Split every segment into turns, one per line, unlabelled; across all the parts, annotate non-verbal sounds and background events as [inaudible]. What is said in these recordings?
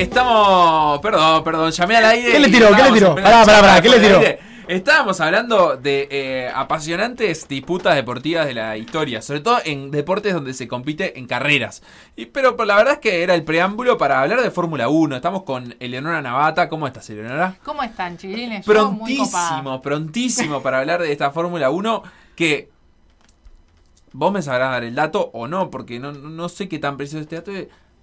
Estamos. Perdón, perdón, llamé al aire.
¿Qué le tiró? ¿Qué le tiró? Pará, pará, pará, ¿qué le tiró?
Estábamos hablando de eh, apasionantes disputas deportivas de la historia, sobre todo en deportes donde se compite en carreras. Y, pero, pero la verdad es que era el preámbulo para hablar de Fórmula 1. Estamos con Eleonora Navata. ¿Cómo estás, Eleonora?
¿Cómo están, chiquilines? Yo.
Prontísimo, prontísimo [laughs] para hablar de esta Fórmula 1 que vos me sabrás dar el dato o no, porque no, no sé qué tan preciso es este dato.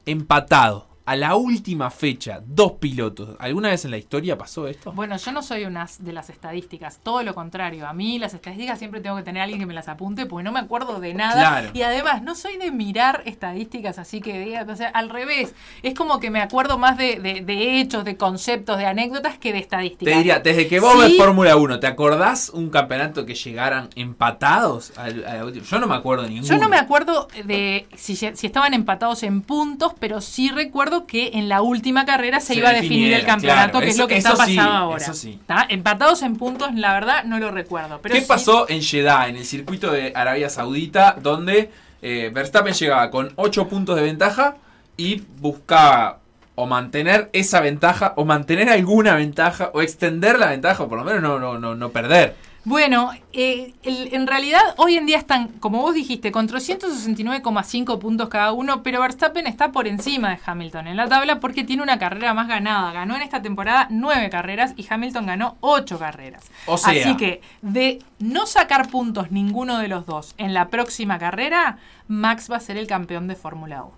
Empatado. A la última fecha, dos pilotos. ¿Alguna vez en la historia pasó esto?
Bueno, yo no soy una de las estadísticas, todo lo contrario. A mí las estadísticas siempre tengo que tener a alguien que me las apunte porque no me acuerdo de nada.
Claro.
Y además, no soy de mirar estadísticas, así que diga, o sea, al revés. Es como que me acuerdo más de, de- de hechos, de conceptos, de anécdotas que de estadísticas.
Te diría, desde que vos
Sí.
ves Fórmula 1, ¿te acordás un campeonato que llegaran empatados? al- a la última? Yo no me acuerdo de ninguno.
Yo no me acuerdo de si, si estaban empatados en puntos, pero sí recuerdo que en la última carrera se,
Se
iba a definir el campeonato,
claro.
que es lo que está
sí,
pasando ahora.
eso sí.
¿Está? Empatados en puntos, la verdad, no lo recuerdo. Pero
¿Qué
sí-
pasó en Jeddah, en el circuito de Arabia Saudita, donde eh, Verstappen llegaba con 8 puntos de ventaja y buscaba o mantener esa ventaja, o mantener alguna ventaja, o extender la ventaja, o por lo menos no, no, no, no perder?
Bueno, eh, el- en realidad hoy en día están, como vos dijiste, con 369,5 puntos cada uno, pero Verstappen está por encima de Hamilton en la tabla porque tiene una carrera más ganada. Ganó en esta temporada 9 carreras y Hamilton ganó 8 carreras.
O sea-
Así que de no sacar puntos ninguno de los dos en la próxima carrera, Max va a ser el campeón de Fórmula 1.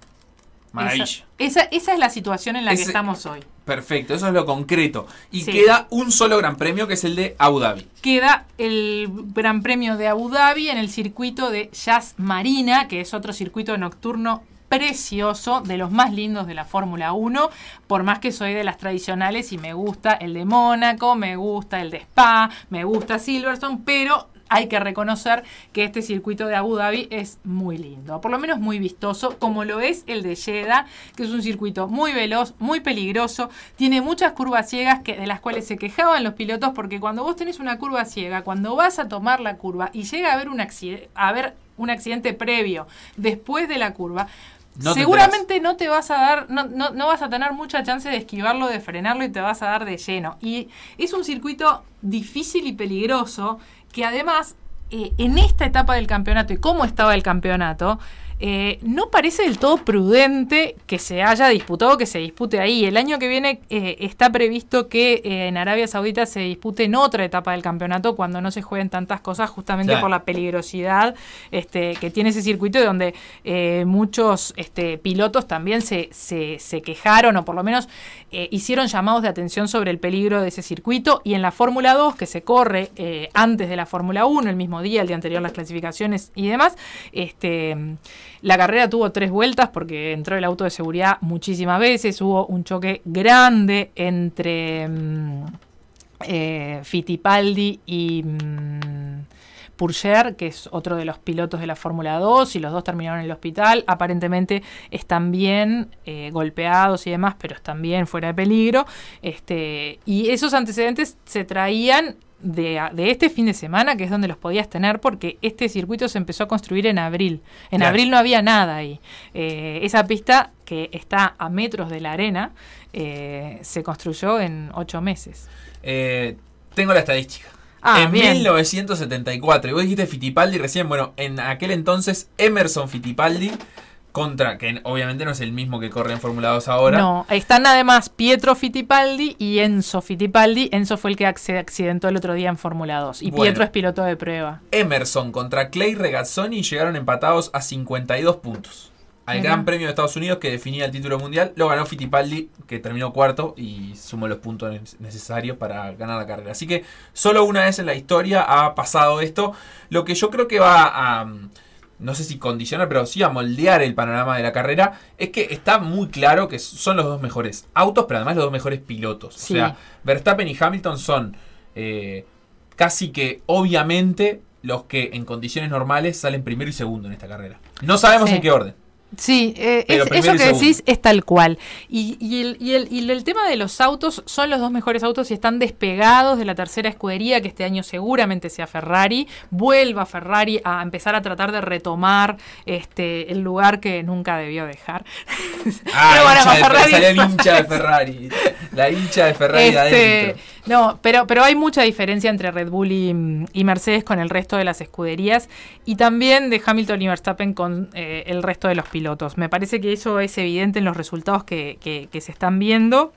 Maravilla.
Esa, esa, es la situación en la que estamos hoy.
Perfecto, eso es lo concreto. Y
Sí.
queda un solo gran premio que es el de Abu Dhabi.
queda el Gran Premio de Abu Dhabi en el circuito de Jazz Marina, que es otro circuito nocturno precioso, de los más lindos de la Fórmula 1, por más que soy de las tradicionales y me gusta el de Mónaco, me gusta el de Spa, me gusta Silverstone, pero hay que reconocer que este circuito de Abu Dhabi es muy lindo, por lo menos muy vistoso, como lo es el de Jeddah, que es un circuito muy veloz, muy peligroso, tiene muchas curvas ciegas que, de las cuales se quejaban los pilotos, porque cuando vos tenés una curva ciega, cuando vas a tomar la curva y llega a haber un, accidente, a haber un accidente previo después de la curva,
No
seguramente no te vas a dar, no, no, no vas a tener mucha chance de esquivarlo, de frenarlo y te vas a dar de lleno. Y es un circuito difícil y peligroso que además eh, en esta etapa del campeonato y cómo estaba el campeonato, eh, no parece del todo prudente que se haya disputado, que se dispute ahí. El año que viene eh, está previsto que eh, en Arabia Saudita se dispute en otra etapa del campeonato cuando no se jueguen tantas cosas, justamente
Claro.
por la peligrosidad este, que tiene ese circuito y donde eh, muchos este, pilotos también se, se, se quejaron o por lo menos hicieron llamados de atención sobre el peligro de ese circuito y en la Fórmula 2 que se corre antes de la Fórmula 1, el mismo día, el día anterior las clasificaciones y demás, este, la carrera tuvo tres vueltas porque entró el auto de seguridad muchísimas veces, hubo un choque grande entre mm, eh, Fittipaldi y mm, Purger, que es otro de los pilotos de la Fórmula 2, y los dos terminaron en el hospital. Aparentemente están bien eh, golpeados y demás, pero están bien fuera de peligro. Este, y esos antecedentes se traían de, de este fin de semana, que es donde los podías tener, porque este circuito se empezó a construir en abril. En
Claro.
abril no había nada ahí. Eh, esa pista, que está a metros de la arena, eh, se construyó en ocho meses.
Eh, tengo la estadística.
Ah,
en
bien.
1974, y vos dijiste Fittipaldi recién, bueno, en aquel entonces Emerson Fittipaldi contra, que obviamente no es el mismo que corre en Fórmula 2 ahora.
No, están además Pietro Fittipaldi y Enzo Fittipaldi. Enzo fue el que se accidentó el otro día en Fórmula 2 y
Bueno.
Pietro es piloto de prueba.
Emerson contra Clay Regazzoni llegaron empatados a 52 puntos. Al. Gran Premio de Estados Unidos que definía el título mundial, lo ganó Fittipaldi, que terminó cuarto y sumó los puntos ne- necesarios para ganar la carrera. Así que solo una vez en la historia ha pasado esto. Lo que yo creo que va a, no sé si condicionar, pero sí a moldear el panorama de la carrera, es que está muy claro que son los dos mejores autos, pero además los dos mejores pilotos. O sea, Verstappen y Hamilton son eh, casi que obviamente los que en condiciones normales salen primero y segundo en esta carrera. No sabemos en qué orden.
Sí, eh, eso que decís es tal cual. Y, y, el, y, el, y, el, tema de los autos, son los dos mejores autos y están despegados de la tercera escudería, que este año seguramente sea Ferrari. Vuelva Ferrari a empezar a tratar de retomar este el lugar que nunca debió dejar. [laughs]
Ah, pero bueno, Ferrari... el hincha de Ferrari. La hincha de Ferrari este, adentro.
No, pero, pero hay mucha diferencia entre Red Bull y, Mercedes con el resto de las escuderías y también de Hamilton y Verstappen con eh, el resto de los pilotos. Me parece que eso es evidente en los resultados que, que se están viendo.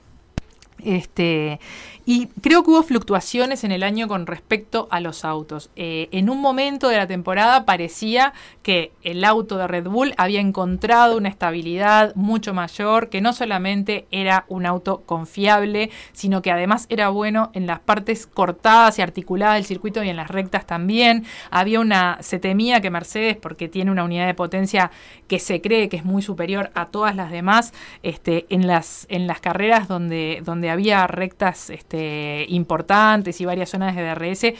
Este, y creo que hubo fluctuaciones en el año con respecto a los autos. Eh, en un momento de la temporada parecía que el auto de Red Bull había encontrado una estabilidad mucho mayor, que no solamente era un auto confiable, sino que además era bueno en las partes cortadas y articuladas del circuito y en las rectas también. Había una, se temía que Mercedes, porque tiene una unidad de potencia que se cree que es muy superior a todas las demás, este, en las, en las carreras donde, donde había rectas este, importantes y varias zonas de DRS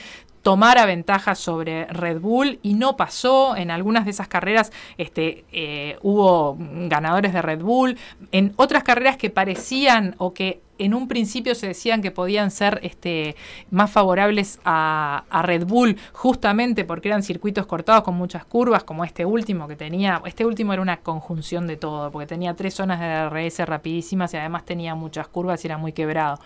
tomara ventaja sobre Red Bull y no pasó. En algunas de esas carreras este, eh, hubo ganadores de Red Bull. En otras carreras que parecían o que en un principio se decían que podían ser este, más favorables a, Red Bull justamente porque eran circuitos cortados con muchas curvas, como este último que tenía, este último era una conjunción de todo, porque tenía tres zonas de DRS rapidísimas y además tenía muchas curvas y era muy quebrado.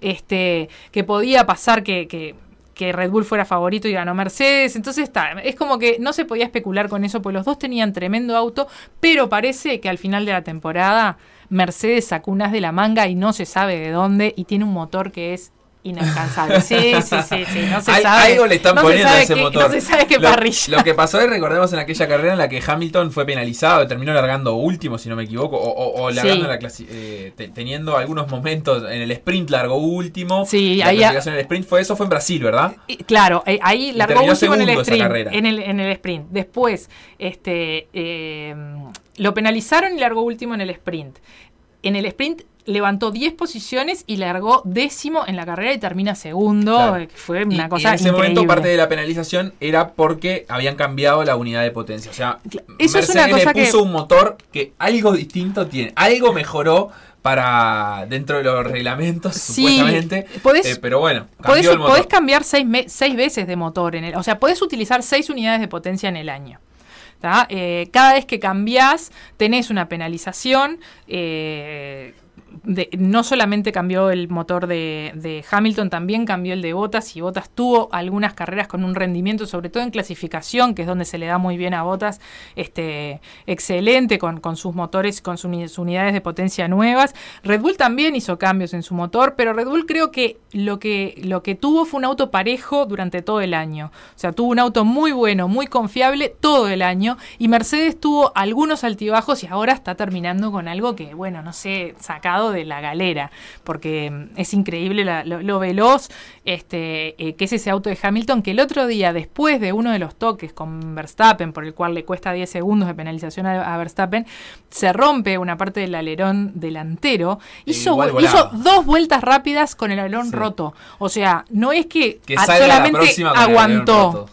Este, que podía pasar que, que que Red Bull fuera favorito y ganó Mercedes. Entonces está, es como que no se podía especular con eso, pues los dos tenían tremendo auto, pero parece que al final de la temporada Mercedes sacó de la manga y no se sabe de dónde y tiene un motor que es inalcanzable. Sí, sí, sí, sí, no se sabe.
Algo le están poniendo a ese motor.
No se sabe qué parrilla.
Lo que pasó es, recordemos en aquella carrera en la que Hamilton fue penalizado, terminó largando último, si no me equivoco, o, o, largando la clase, eh, teniendo algunos momentos en el sprint largó último.
Sí,
la ahí clasificación en el sprint fue eso, fue en Brasil, ¿verdad?
Claro, eh, ahí largó último en el sprint. En el, en el sprint. Después, este eh, lo penalizaron y largó último en el sprint. En el sprint levantó 10 posiciones y largó décimo en la carrera y termina segundo. Fue una cosa.
en ese momento parte de la penalización era porque habían cambiado la unidad de potencia. O sea,
Eso Mercedes le
puso un motor que algo distinto tiene, algo mejoró para dentro de los reglamentos, supuestamente. Eh, pero bueno,
cambió podés, cambiar seis, seis veces de motor en el. O sea, podés utilizar seis unidades de potencia en el año. Eh, cada vez que cambiás, tenés una penalización. Eh, no solamente cambió el motor de, Hamilton, también cambió el de Bottas y Bottas tuvo algunas carreras con un rendimiento, sobre todo en clasificación, que es donde se le da muy bien a Bottas, este, excelente con, sus motores, con sus, unidades de potencia nuevas. Red Bull también hizo cambios en su motor, pero Red Bull creo que lo que, lo que tuvo fue un auto parejo durante todo el año. O sea, tuvo un auto muy bueno, muy confiable todo el año y Mercedes tuvo algunos altibajos y ahora está terminando con algo que, bueno, no sé, sacado de la galera, porque mm, es increíble lo, veloz este, eh, que es ese auto de Hamilton, que el otro día, después de uno de los toques con Verstappen, por el cual le cuesta 10 segundos de penalización a, Verstappen, se rompe una parte del alerón delantero, hizo, hizo dos vueltas rápidas con el alerón roto. O sea, no es que, solamente aguantó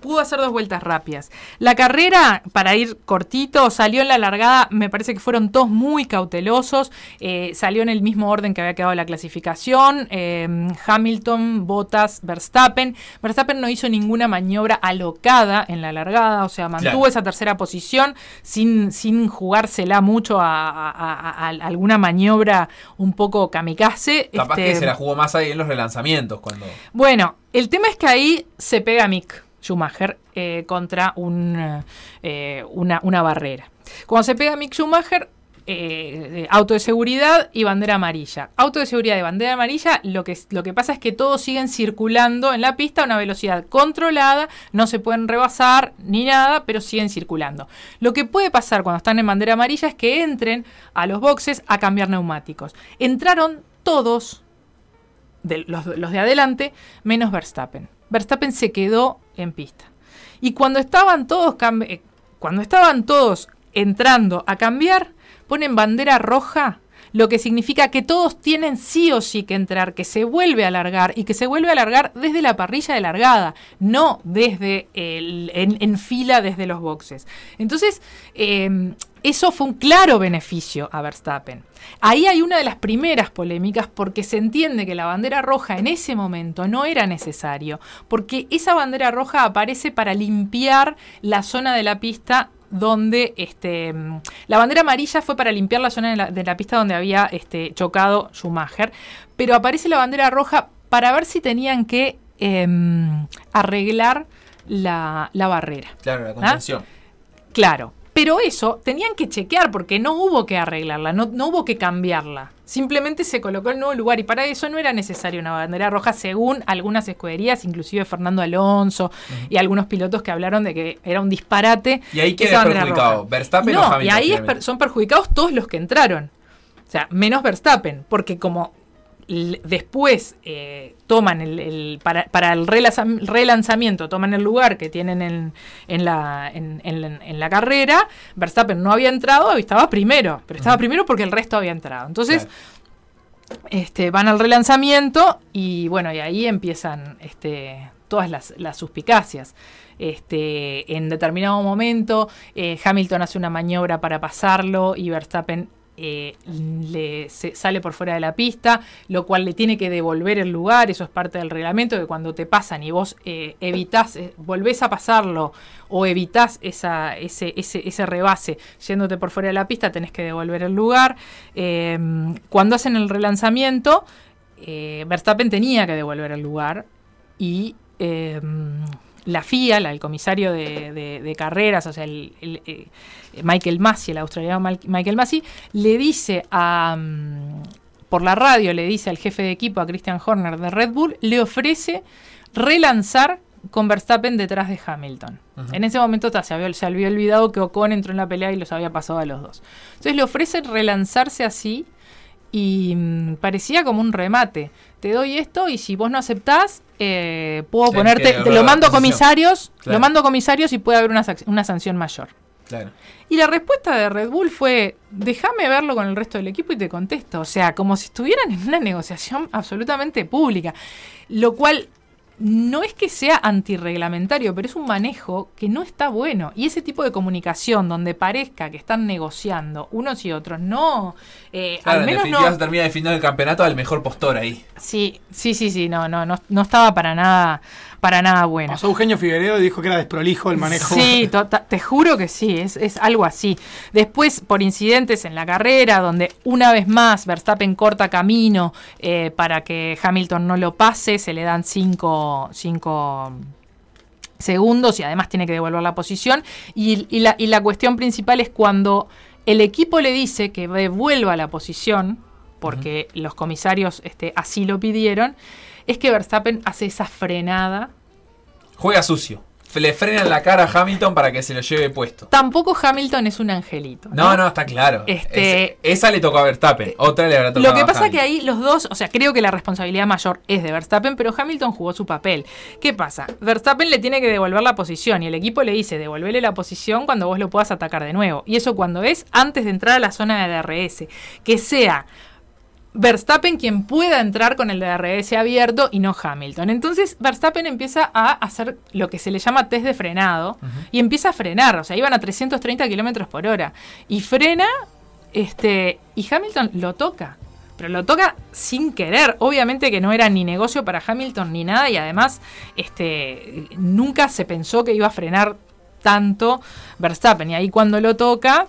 pudo hacer dos vueltas rápidas. La carrera, para ir cortito, salió en la largada, me parece que fueron todos muy cautelosos, eh, salió en el mismo orden que había quedado la clasificación, eh, Hamilton, Bottas, Verstappen. Verstappen no hizo ninguna maniobra alocada en la largada, o sea, mantuvo esa tercera posición sin, sin jugársela mucho a, alguna maniobra un poco kamikaze.
Capaz que este, se la jugó más ahí en los relanzamientos. cuando
Bueno, el tema es que ahí se pega Mick. Schumacher eh, contra un, eh, una, barrera. Cuando se pega Mick Schumacher, eh, auto de seguridad y bandera amarilla. Auto de seguridad y bandera amarilla, lo que, lo que pasa es que todos siguen circulando en la pista a una velocidad controlada, no se pueden rebasar ni nada, pero siguen circulando. Lo que puede pasar cuando están en bandera amarilla es que entren a los boxes a cambiar neumáticos. Entraron todos, los de adelante, menos Verstappen. Verstappen se quedó en pista. Y cuando estaban todos eh, cuando estaban todos entrando a cambiar, ponen bandera roja lo que significa que todos tienen sí o sí que entrar, que se vuelve a alargar y que se vuelve a alargar desde la parrilla de largada, no desde en, fila desde los boxes. Entonces, em, eso fue un claro beneficio a Verstappen. Ahí hay una de las primeras polémicas porque se entiende que la bandera roja en ese momento no era necesario, porque esa bandera roja aparece para limpiar la zona de la pista donde este, la bandera amarilla fue para limpiar la zona de la, pista donde había este, chocado Schumacher, pero aparece la bandera roja para ver si tenían que em, arreglar la, barrera.
Claro, la ¿Ah? contención.
Claro, pero eso tenían que chequear porque no hubo que arreglarla, no, no, hubo que cambiarla. Simplemente se colocó en nuevo lugar y para eso no era necesaria una bandera roja según algunas escuderías, inclusive Fernando Alonso y algunos pilotos que hablaron de que era un disparate.
¿Y ahí quién es perjudicado? ¿Verstappen
no, o Hamilton? Y ahí son perjudicados todos los que entraron. O sea, menos Verstappen, porque como después eh, toman el, para, el relanzamiento, toman el lugar que tienen en, en, la, en, la carrera, Verstappen no había entrado, estaba primero, pero estaba primero porque el resto había entrado. Entonces, este, van al relanzamiento y bueno, y ahí empiezan este, todas las, las suspicacias. Este, en determinado momento, eh, Hamilton hace una maniobra para pasarlo y Verstappen eh, le sale por fuera de la pista, lo cual le tiene que devolver el lugar, eso es parte del reglamento, que cuando te pasan y vos eh, evitás, eh, volvés a pasarlo o evitás esa, ese, ese, ese, rebase yéndote por fuera de la pista, tenés que devolver el lugar. Em, cuando hacen el relanzamiento, Verstappen tenía que devolver el lugar y em, la FIA, el comisario de, carreras, o sea, el, eh, Michael Massey, el australiano Michael Massey, le dice a, mm, por la radio, le dice al jefe de equipo, a Christian Horner de Red Bull, le ofrece relanzar con Verstappen detrás de Hamilton. En ese momento se, había, se había olvidado que Ocon entró en la pelea y los había pasado a los dos. Entonces le ofrece relanzarse así y mm, parecía como un remate. Te doy esto y si vos no aceptás, eh, puedo ponerte, te lo mando a comisarios, lo mando a comisarios y puede haber una, una sanción mayor. Y la respuesta de Red Bull fue, déjame verlo con el resto del equipo y te contesto. O sea, como si estuvieran en una [laughs] negociación absolutamente pública. Lo cual no es que sea antirreglamentario, pero es un manejo que no está bueno. Y ese tipo de comunicación donde parezca que están negociando unos y otros, no.
Eh, al menos en definitiva se termina definiendo el campeonato al mejor postor ahí.
Sí, sí, sí, sí, no, no, no, no estaba para nada para nada bueno.
Pasó Eugenio Figueredo y dijo que era desprolijo el manejo.
Sí, [laughs] te juro que sí, es, es, algo así. Después, por incidentes en la carrera, donde una vez más Verstappen corta camino eh, para que Hamilton no lo pase, se le dan cinco, cinco segundos y además tiene que devolver la posición. Y, y, la, y la cuestión principal es cuando el equipo le dice que devuelva la posición, porque los comisarios este, así lo pidieron, es que Verstappen hace esa frenada.
Juega sucio. Le frena la cara a Hamilton para que se lo lleve puesto.
Tampoco Hamilton es un angelito.
No, no, está claro. Este, esa le tocó a Verstappen, otra le habrá tocado
Lo que pasa es que ahí los dos, o sea, creo que la responsabilidad mayor es de Verstappen, pero Hamilton jugó su papel. ¿Qué pasa? Verstappen le tiene que devolver la posición y el equipo le dice devolverle la posición cuando vos lo puedas atacar de nuevo. Y eso cuando es antes de entrar a la zona de DRS. Que sea Verstappen quien pueda entrar con el DRS abierto y no Hamilton. Entonces Verstappen empieza a hacer lo que se le llama test de frenado y empieza a frenar, o sea, iban a 330 kilómetros por hora y frena, este, y Hamilton lo toca. Pero lo toca sin querer. Obviamente que no era ni negocio para Hamilton ni nada. Y además, este. nunca se pensó que iba a frenar tanto Verstappen. Y ahí cuando lo toca.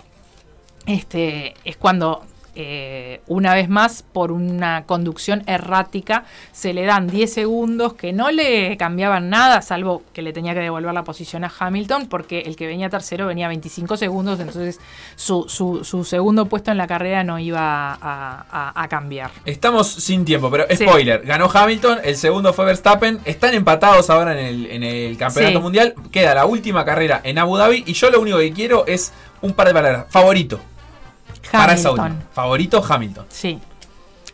Este. es cuando eh, una vez más, por una conducción errática, se le dan 10 segundos que no le cambiaban nada, salvo que le tenía que devolver la posición a Hamilton, porque el que venía tercero venía 25 segundos, entonces su, su, segundo puesto en la carrera no iba a, cambiar.
Estamos sin tiempo, pero spoiler, ganó Hamilton, el segundo fue Verstappen, están empatados ahora en el, Campeonato Mundial, queda la última carrera en Abu Dhabi y yo lo único que quiero es un par de palabras, favorito.
Hamilton.
Favorito Hamilton.
Sí.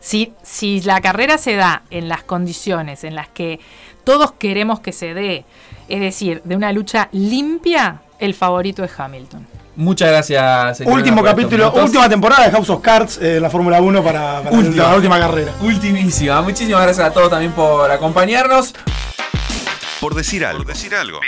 Si, si la carrera se da en las condiciones en las que todos queremos que se dé, es decir, de una lucha limpia, el favorito es Hamilton.
Muchas gracias, señora,
Último capítulo, última temporada de House of Cards eh, en la Fórmula 1 para, para
Última.
la última carrera.
Ultimísima. Muchísimas gracias a todos también por acompañarnos.
Por decir algo. Por decir algo.